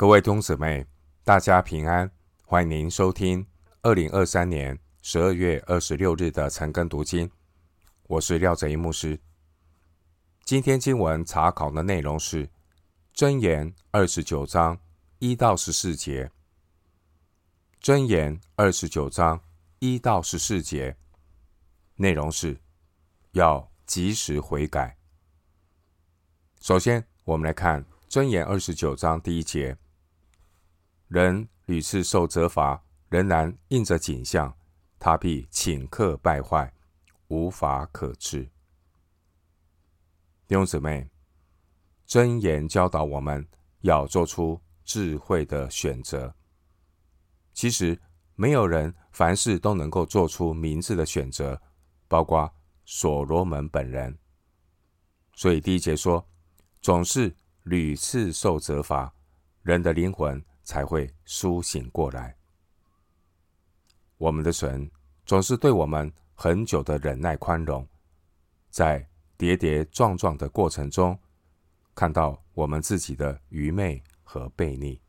各位弟兄姊妹，大家平安！欢迎您收听二零二三年十二月二十六日的晨更读经。我是廖哲一牧师。今天经文查考的内容是《箴言》二十九章一到十四节，《箴言》二十九章一到十四节内容是要及时悔改。首先，我们来看《箴言》二十九章第一节。人屡次受责罚，仍然硬着景象，他必顷刻败坏，无法可治。弟兄姊妹，箴言教导我们要做出智慧的选择。其实，没有人凡事都能够做出明智的选择，包括所罗门本人。所以第一节说，总是屡次受责罚，人的灵魂。才会苏醒过来。我们的神总是对我们很久的忍耐宽容，在跌跌撞撞的过程中，看到我们自己的愚昧和悖逆。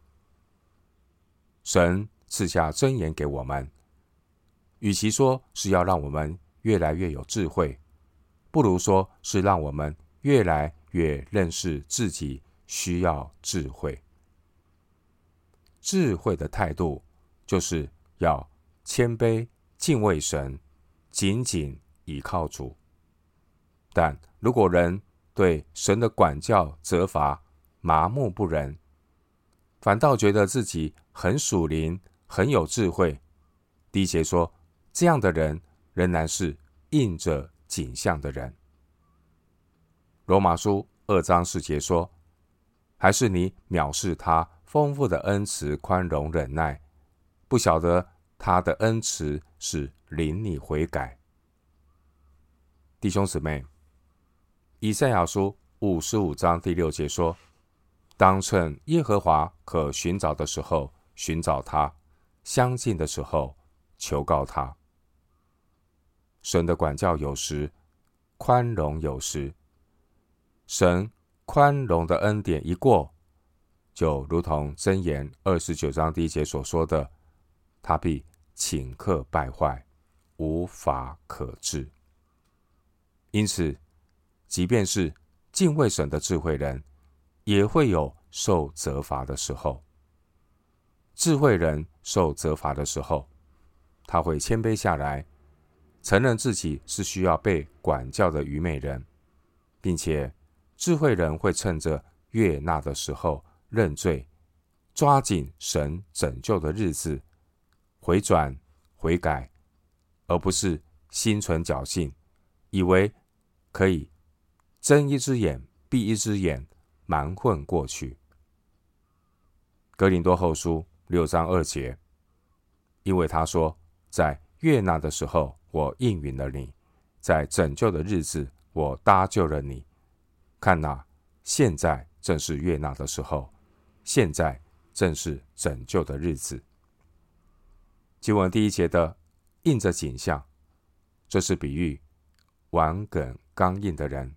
神赐下箴言给我们，与其说是要让我们越来越有智慧，不如说是让我们越来越认识自己需要智慧。智慧的态度，就是要谦卑、敬畏神，紧紧倚靠主。但如果人对神的管教、责罚麻木不仁，反倒觉得自己很属灵、很有智慧，第一节说，这样的人仍然是硬着景象的人。罗马书二章四节说，还是你藐视他。丰富的恩慈、宽容、忍耐，不晓得他的恩慈是领你悔改。弟兄姊妹，以赛亚书五十五章第六节说：“当趁耶和华可寻找的时候寻找他，相近的时候求告他。”神的管教有时，宽容有时，神宽容的恩典一过。就如同箴言二十九章第一节所说的，他必顷刻败坏，无法可治。因此，即便是敬畏神的智慧人，也会有受责罚的时候。智慧人受责罚的时候，他会谦卑下来，承认自己是需要被管教的愚昧人，并且智慧人会趁着悦纳的时候。认罪，抓紧神拯救的日子，回转悔改，而不是心存侥幸，以为可以睁一只眼闭一只眼，瞒混过去。格林多后书六章二节，因为他说，在悦纳的时候，我应允了你；在拯救的日子，我搭救了你。看哪，现在正是悦纳的时候。现在正是拯救的日子。经文第一节的硬着景象，这是比喻顽梗刚硬的人，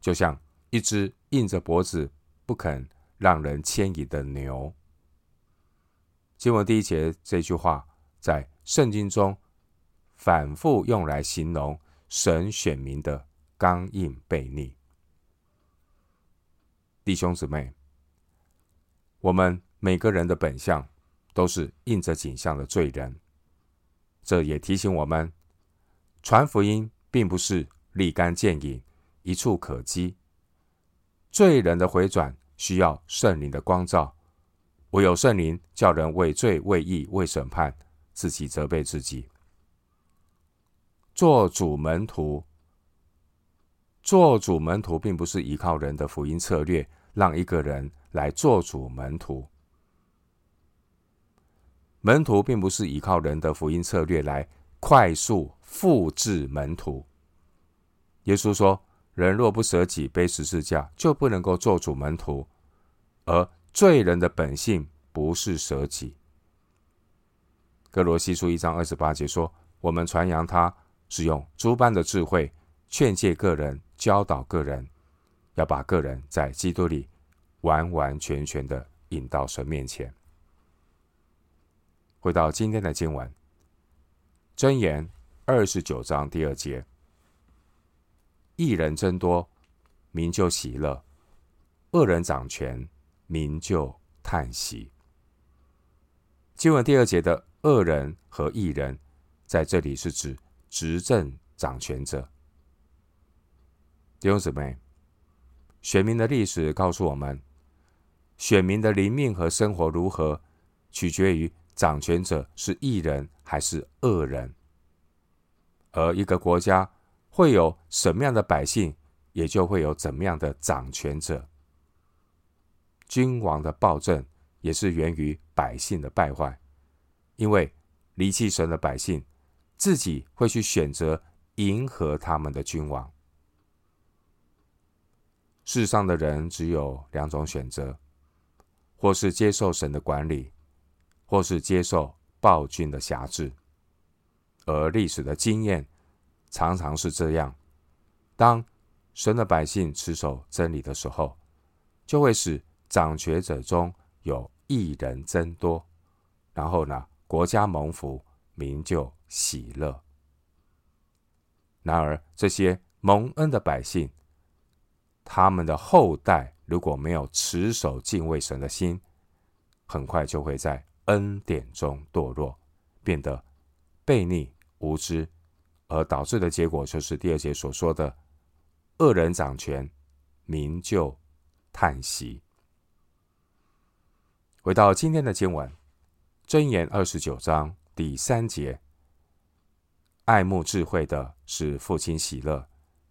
就像一只硬着脖子不肯让人牵引的牛。经文第一节这句话在圣经中反复用来形容神选民的刚硬悖逆。弟兄姊妹。我们每个人的本相都是硬着景象的罪人，这也提醒我们，传福音并不是立竿见影、一触可及。罪人的回转需要圣灵的光照，唯有圣灵叫人为罪、为义、为审判，自己责备自己。做主门徒，做主门徒并不是依靠人的福音策略，让一个人。来做主门徒，门徒并不是依靠人的福音策略来快速复制门徒。耶稣说：“人若不舍己背十字架，就不能够做主门徒。”而罪人的本性不是舍己。歌罗西书一章二十八节说：“我们传扬他，是用诸般的智慧劝诫个人，教导个人，要把个人在基督里。”完完全全的引到神面前。回到今天的经文，箴言二十九章第二节：义人增多，民就喜乐；恶人掌权，民就叹息。经文第二节的恶人和义人，在这里是指执政掌权者。弟兄姊妹，选民的历史告诉我们，选民的灵命和生活如何，取决于掌权者是义人还是恶人。而一个国家会有什么样的百姓，也就会有怎么样的掌权者。君王的暴政也是源于百姓的败坏，因为离弃神的百姓，自己会去选择迎合他们的君王。世上的人只有两种选择：或是接受神的管理，或是接受暴君的辖制。而历史的经验常常是这样：当神的百姓持守真理的时候，就会使掌权者中有一人增多，然后呢，国家蒙福，民就喜乐。然而，这些蒙恩的百姓，他们的后代如果没有持守敬畏神的心，很快就会在恩典中堕落，变得悖逆无知，而导致的结果就是第二节所说的：恶人掌权，民就叹息。回到今天的经文，箴言二十九章第三节：爱慕智慧的使父亲喜乐，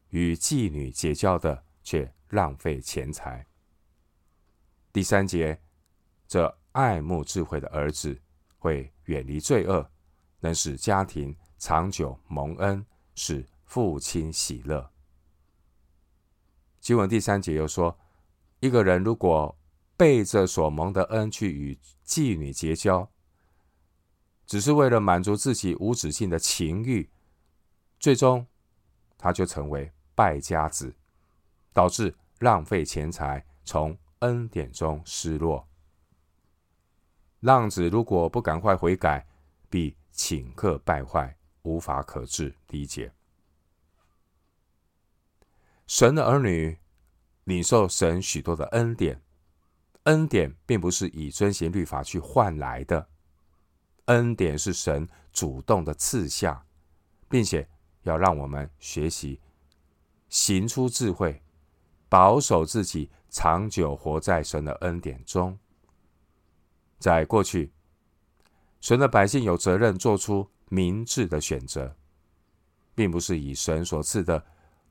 与妓女结交的。却浪费钱财。第三节，这爱慕智慧的儿子会远离罪恶，能使家庭长久蒙恩，使父亲喜乐。经文第三节又说，一个人如果背着所蒙的恩去与妓女结交，只是为了满足自己无止境的情欲，最终他就成为败家子。导致浪费钱财，从恩典中失落。浪子如果不赶快悔改，必顷刻败坏，无法可治。理解。神的儿女领受神许多的恩典，恩典并不是以遵行律法去换来的，恩典是神主动的赐下，并且要让我们学习行出智慧。保守自己，长久活在神的恩典中。在过去，神的百姓有责任做出明智的选择，并不是以神所赐的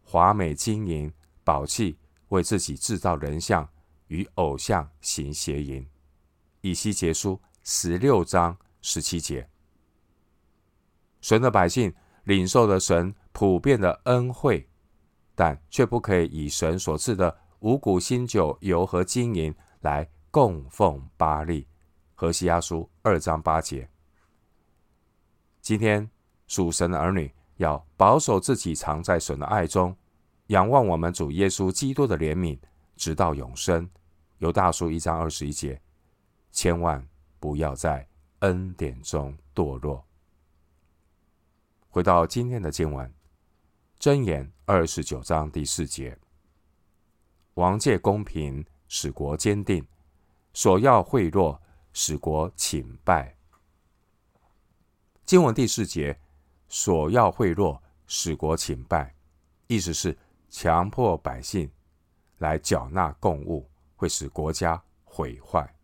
华美金银宝器为自己制造人像，与偶像行邪淫。以西结书十六章十七节，神的百姓领受了神普遍的恩惠。但却不可以以神所赐的五谷、新酒、油和金银来供奉巴力。何西阿书二章八节。今天属神的儿女要保守自己，藏在神的爱中，仰望我们主耶稣基督的怜悯，直到永生。由大书一章二十一节，千万不要在恩典中堕落。回到今天的经文。箴言二十九章第四节：王借公平，使国坚定；索要贿赂，使国倾败。经文第四节：索要贿赂，使国倾败，意思是强迫百姓来缴纳贡物，会使国家毁坏。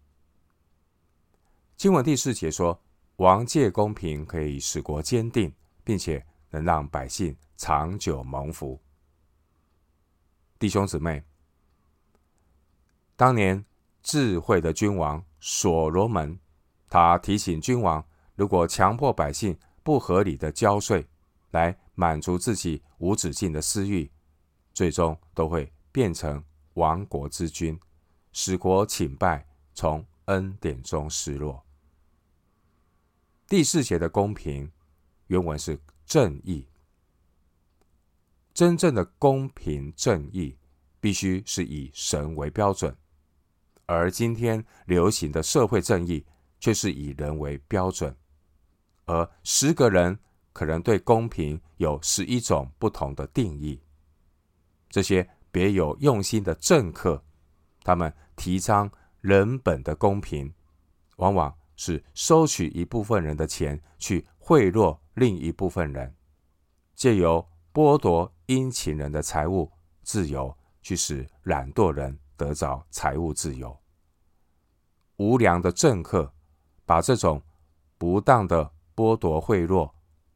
经文第四节说：王借公平，可以使国坚定，并且能让百姓。长久蒙福，弟兄姊妹，当年智慧的君王所罗门，他提醒君王，如果强迫百姓不合理的交税，来满足自己无止境的私欲，最终都会变成亡国之君，使国倾败，从恩典中失落。第四节的公平，原文是正义。真正的公平正义，必须是以神为标准，而今天流行的社会正义却是以人为标准，而十个人可能对公平有十一种不同的定义。这些别有用心的政客，他们提倡人本的公平，往往是收取一部分人的钱去贿赂另一部分人，借由剥夺殷勤人的财务自由，去使懒惰人得着财务自由。无良的政客把这种不当的剥夺贿赂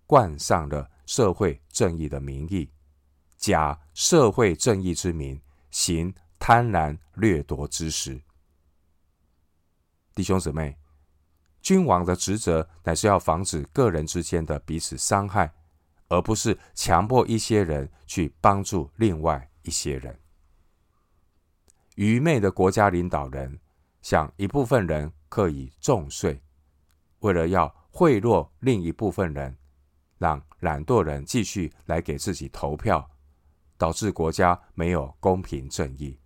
冠上了社会正义的名义，假社会正义之名，行贪婪掠夺之实。弟兄姊妹，君王的职责乃是要防止个人之间的彼此伤害，而不是强迫一些人去帮助另外一些人。愚昧的国家领导人想一部分人可以重税，为了要贿赂另一部分人，让懒惰人继续来给自己投票，导致国家没有公平正义。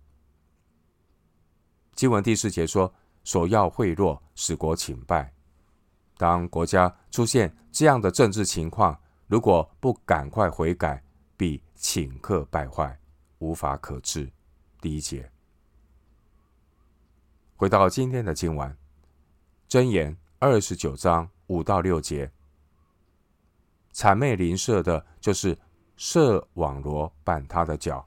经文第四节说：“索要贿赂，使国倾败。”当国家出现这样的政治情况，如果不赶快悔改，必顷刻败坏，无法可治。第一节。回到今天的经文，箴言二十九章五到六节，谄媚邻舍的，就是设网罗绊他的脚；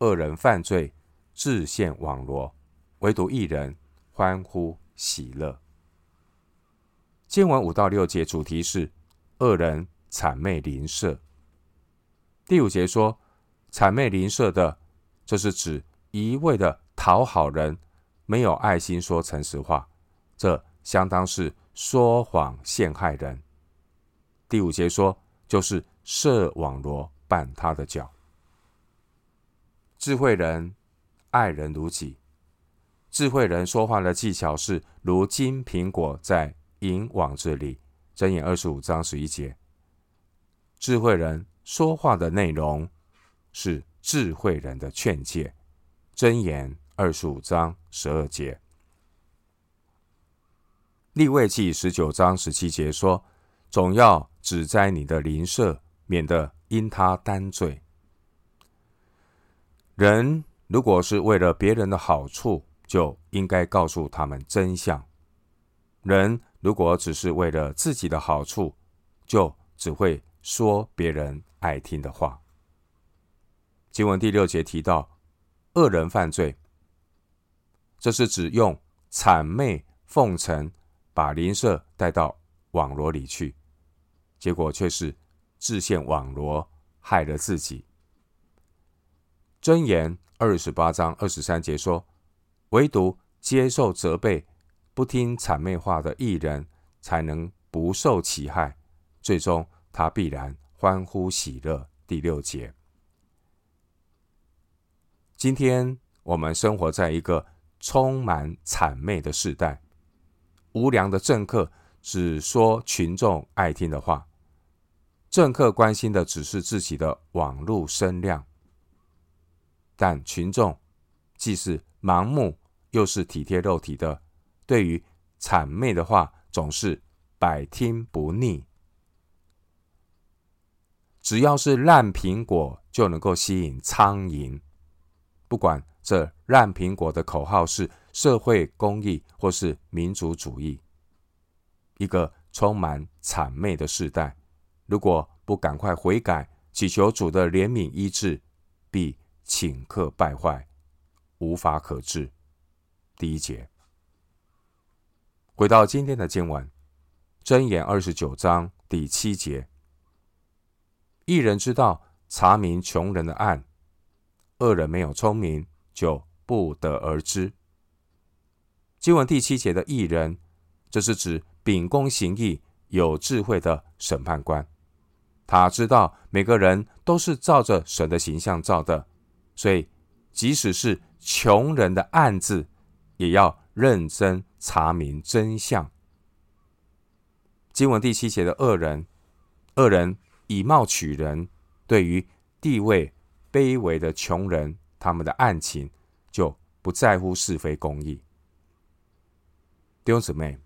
恶人犯罪，置陷网罗，唯独一人欢呼喜乐。经文五到六节主题是恶人谄媚邻舍。第五节说，谄媚邻舍的，这是指一味的讨好人。没有爱心说诚实话，这相当是说谎陷害人。第五节说，就是设网罗绊他的脚。智慧人爱人如己，智慧人说话的技巧是如金苹果在银网子里。箴言二十五章十一节，智慧人说话的内容是智慧人的劝诫。箴言。二十五章十二节，利未记十九章十七节说：“总要指摘你的邻舍，免得因他担罪。”人如果是为了别人的好处，就应该告诉他们真相；人如果只是为了自己的好处，就只会说别人爱听的话。经文第六节提到，恶人犯罪。这是指用谄媚奉承把邻舍带到网罗里去，结果却是置陷网罗，害了自己。箴言二十八章二十三节说：“唯独接受责备、不听谄媚话的义人，才能不受其害，最终他必然欢呼喜乐。”第六节。今天我们生活在一个。充满谄媚的世代，无良的政客只说群众爱听的话，政客关心的只是自己的网络声量，但群众既是盲目又是体贴肉体的，对于谄媚的话总是百听不腻。只要是烂苹果，就能够吸引苍蝇，不管。这烂苹果的口号是社会公益或是民族主义。一个充满谄媚的世代，如果不赶快悔改，祈求主的怜悯医治，必顷刻败坏，无法可治。第一节，回到今天的经文，箴言二十九章第七节：一人知道查明穷人的案，恶人没有聪明。就不得而知。经文第七节的义人，这是指秉公行义、有智慧的审判官。他知道每个人都是照着神的形象造的，所以即使是穷人的案子，也要认真查明真相。经文第七节的恶人，恶人以貌取人，对于地位卑微的穷人。他们的案情就不在乎是非公义，弟兄姊妹，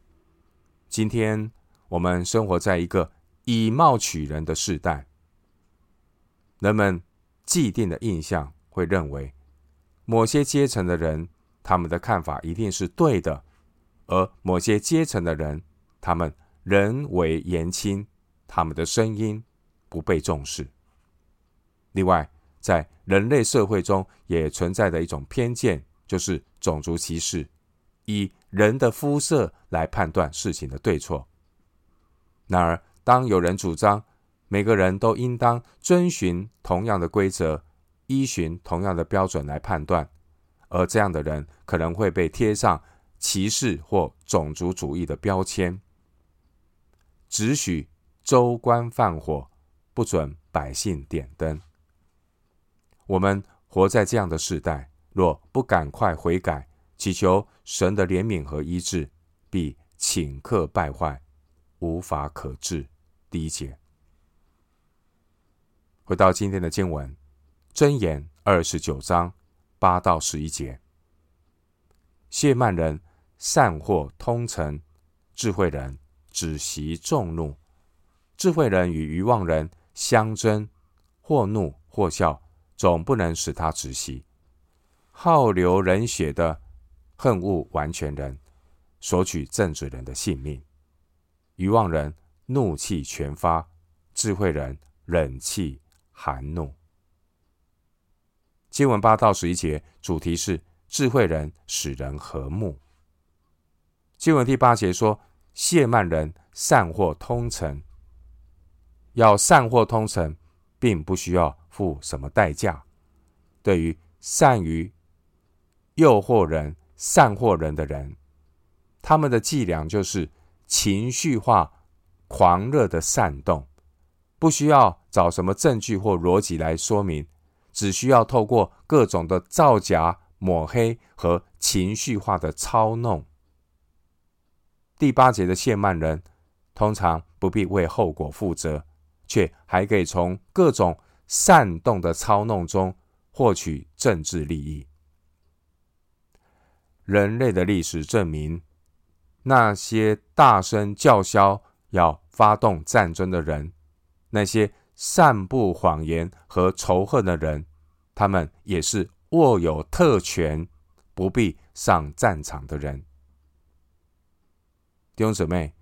今天我们生活在一个以貌取人的时代，人们既定的印象会认为，某些阶层的人，他们的看法一定是对的，而某些阶层的人，他们人为言轻，他们的声音不被重视。另外，在人类社会中也存在的一种偏见，就是种族歧视，以人的肤色来判断事情的对错。然而，当有人主张每个人都应当遵循同样的规则，依循同样的标准来判断，而这样的人可能会被贴上歧视或种族主义的标签，只许州官放火，不准百姓点灯。我们活在这样的时代，若不赶快悔改，祈求神的怜悯和医治，必顷刻败坏，无法可治。第一节，回到今天的经文，箴言二十九章八到十一节，亵慢人善祸通陈，智慧人止息众怒。智慧人与愚妄人相争，或怒或笑。总不能使他窒息。好流人血的恨恶完全人，索取正直人的性命。愚妄人怒气全发，智慧人忍气含怒。经文八到十一节主题是智慧人使人和睦。经文第八节说，谢曼人散祸通陈，要散祸通陈，并不需要。付什么代价？对于善于诱惑人、散惑人的人，他们的伎俩就是情绪化、狂热的煽动，不需要找什么证据或逻辑来说明，只需要透过各种的造假、抹黑和情绪化的操弄。第八节的亵慢人，通常不必为后果负责，却还可以从各种。煽动的操弄中获取政治利益。人类的历史证明，那些大声叫嚣要发动战争的人，那些散布谎言和仇恨的人，他们也是握有特权、不必上战场的人。弟兄姊妹，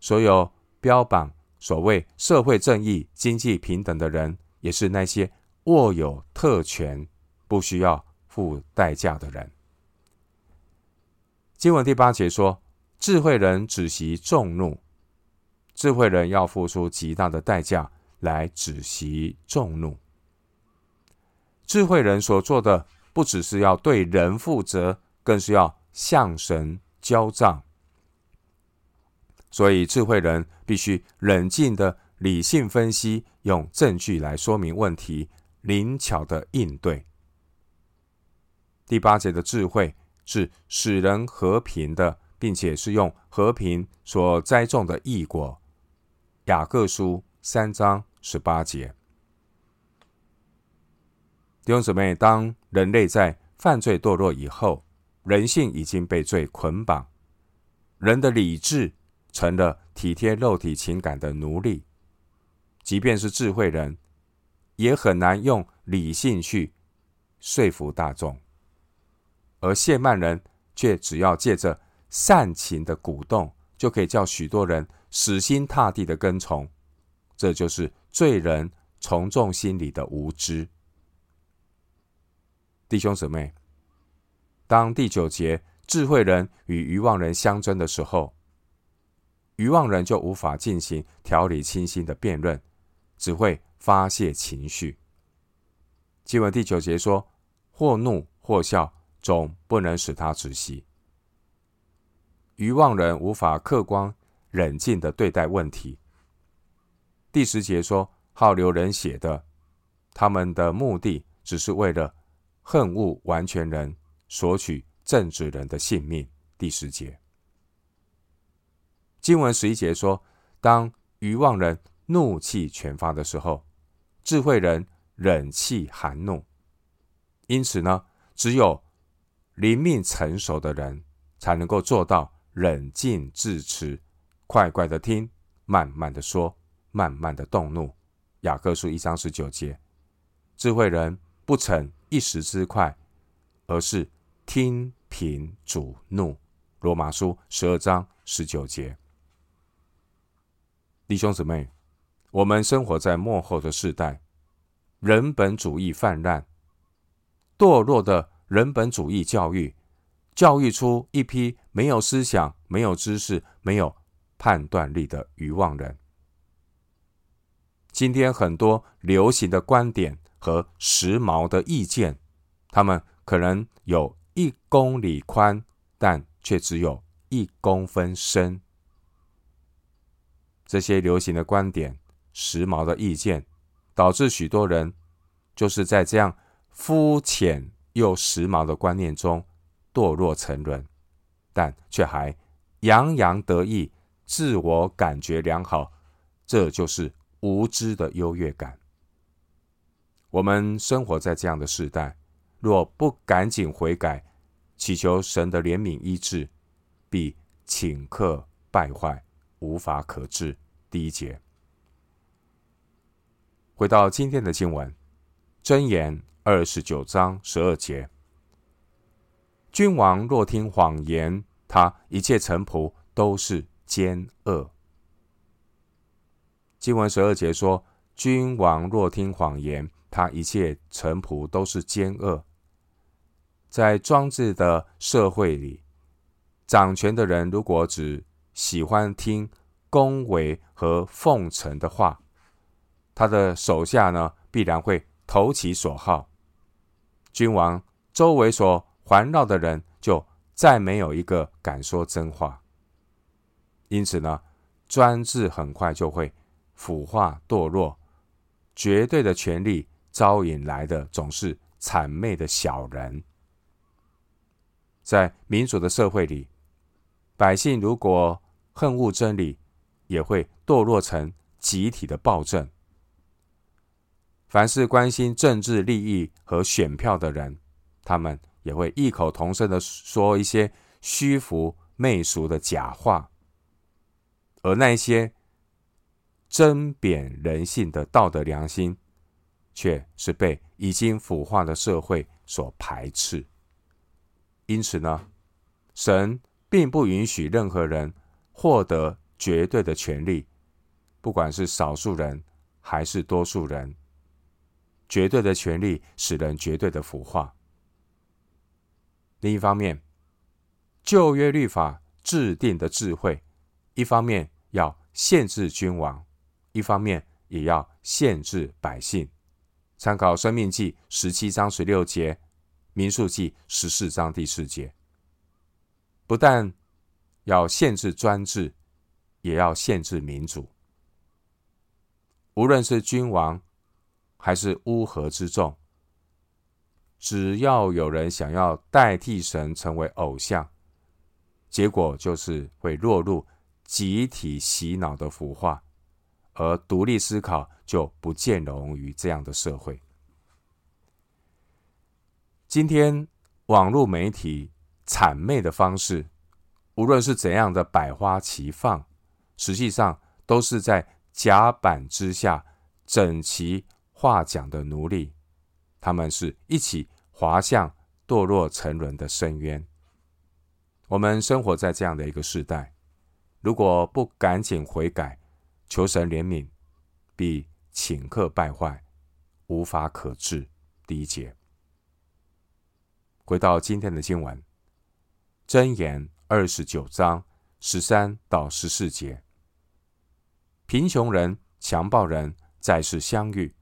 所有标榜所谓社会正义、经济平等的人。也是那些握有特权、不需要付代价的人。经文第八节说：“智慧人止息众怒，智慧人要付出极大的代价来止息众怒。智慧人所做的，不只是要对人负责，更是要向神交账。所以，智慧人必须冷静的。”理性分析，用证据来说明问题，灵巧的应对。第八节的智慧是使人和平的，并且是用和平所栽种的义果。雅各书三章十八节。弟兄姊妹，当人类在犯罪堕落以后，人性已经被罪捆绑，人的理智成了体贴肉体情感的奴隶。即便是智慧人，也很难用理性去说服大众，而谢曼人却只要借着煽情的鼓动，就可以叫许多人死心塌地的跟从。这就是罪人从众心理的无知。弟兄姊妹，当第九节智慧人与愚妄人相争的时候，愚妄人就无法进行条理清晰的辩论。只会发泄情绪。经文第九节说：“或怒或笑，总不能使他窒息。”愚妄人无法客观冷静的对待问题。第十节说：“好流人血的，他们的目的只是为了恨恶完全人，索取正直人的性命。”第十节。经文十一节说：“当愚妄人。”怒气全发的时候，智慧人忍气含怒。因此呢，只有灵命成熟的人才能够做到冷静自持，快快的听，慢慢的说，慢慢的动怒。雅各书一章十九节，智慧人不逞一时之快，而是听凭主怒。罗马书十二章十九节，弟兄姊妹，我们生活在幕后的世代，人本主义泛滥，堕落的人本主义教育，教育出一批没有思想、没有知识、没有判断力的愚妄人。今天很多流行的观点和时髦的意见，他们可能有一公里宽，但却只有一公分深。这些流行的观点、时髦的意见，导致许多人就是在这样肤浅又时髦的观念中堕落沉沦，但却还洋洋得意、自我感觉良好。这就是无知的优越感。我们生活在这样的时代，若不赶紧悔改，祈求神的怜悯医治，必顷刻败坏，无法可治。第一节，回到今天的经文，箴言二十九章十二节：君王若听谎言，他一切臣仆都是奸恶。经文十二节说：君王若听谎言，他一切臣仆都是奸恶。在专制的社会里，掌权的人如果只喜欢听恭维和奉承的话，他的手下呢，必然会投其所好。君王周围所环绕的人，就再没有一个敢说真话。因此呢，专制很快就会腐化堕落，绝对的权力招引来的总是谄媚的小人。在民主的社会里，百姓如果恨恶真理，也会堕落成集体的暴政。凡是关心政治利益和选票的人，他们也会异口同声的说一些虚浮媚俗的假话。而那些针砭人性的道德良心，却是被已经腐化的社会所排斥。因此呢，神并不允许任何人获得绝对的权利，不管是少数人还是多数人。绝对的权利使人绝对的腐化。另一方面，旧约律法制定的智慧，一方面要限制君王，一方面也要限制百姓。参考《生命记》十七章十六节。民数记十四章第四节，不但要限制专制，也要限制民主。无论是君王还是乌合之众，只要有人想要代替神成为偶像，结果就是会落入集体洗脑的腐化，而独立思考就不见容于这样的社会。今天网络媒体谄媚的方式，无论是怎样的百花齐放，实际上都是在甲板之下整齐话讲的奴隶。他们是一起滑向堕落沉沦的深渊。我们生活在这样的一个时代，如果不赶紧悔改，求神怜悯，必顷刻败坏，无法可治。第一节。回到今天的经文，箴言二十九章十三到十四节：贫穷人、强暴人在世相遇，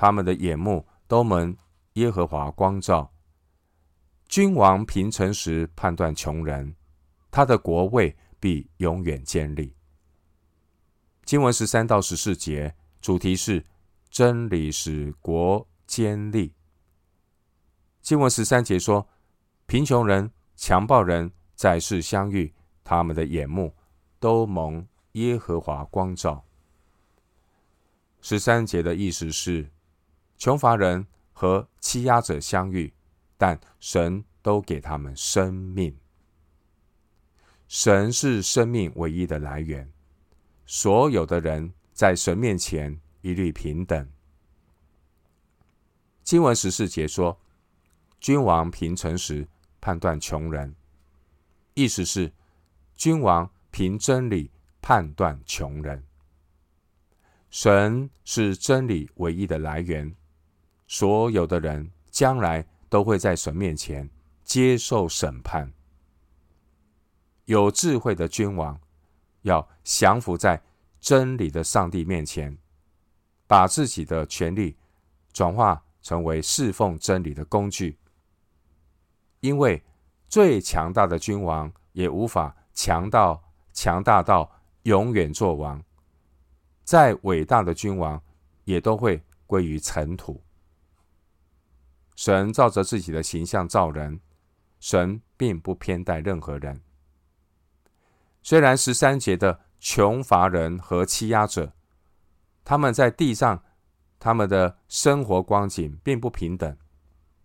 他们的眼目都蒙耶和华光照。君王平成时判断穷人，他的国位必永远坚立。经文十三到十四节主题是真理使国坚立。经文十三节说：“贫穷人、强暴人在世相遇，他们的眼目都蒙耶和华光照。”十三节的意思是，穷乏人和欺压者相遇，但神都给他们生命。神是生命唯一的来源，所有的人在神面前一律平等。经文十四节说：“君王凭诚实判断穷人。”意思是，君王凭真理判断穷人。神是真理唯一的来源，所有的人将来都会在神面前接受审判。有智慧的君王要降服在真理的上帝面前，把自己的权力转化成为侍奉真理的工具，因为。最强大的君王也无法强到强大到永远做王，再伟大的君王也都会归于尘土。神照着自己的形象造人，神并不偏待任何人。虽然十三节的穷乏人和欺压者，他们在地上他们的生活光景并不平等，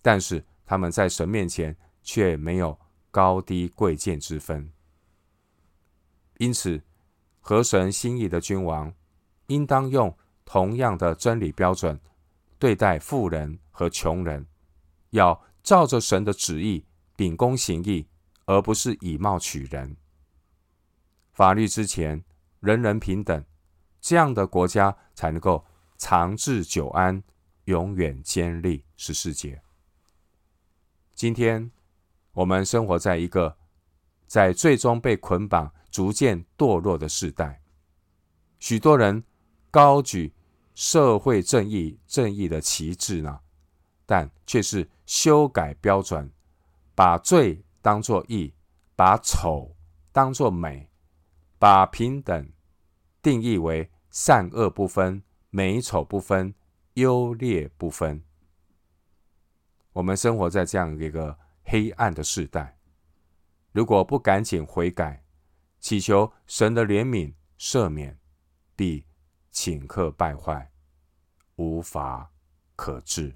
但是他们在神面前。却没有高低贵贱之分，因此合神心意的君王，应当用同样的真理标准对待富人和穷人，要照着神的旨意秉公行义，而不是以貌取人。法律之前人人平等，这样的国家才能够长治久安，永远坚立。十四节，今天。我们生活在一个在最终被捆绑、逐渐堕落的时代。许多人高举社会正义、正义的旗帜呢，但却是修改标准，把罪当作义，把丑当作美，把平等定义为善恶不分、美丑不分、优劣不分。我们生活在这样一个。黑暗的世代，如果不赶紧悔改，祈求神的怜悯赦免，必顷刻败坏，无法可治。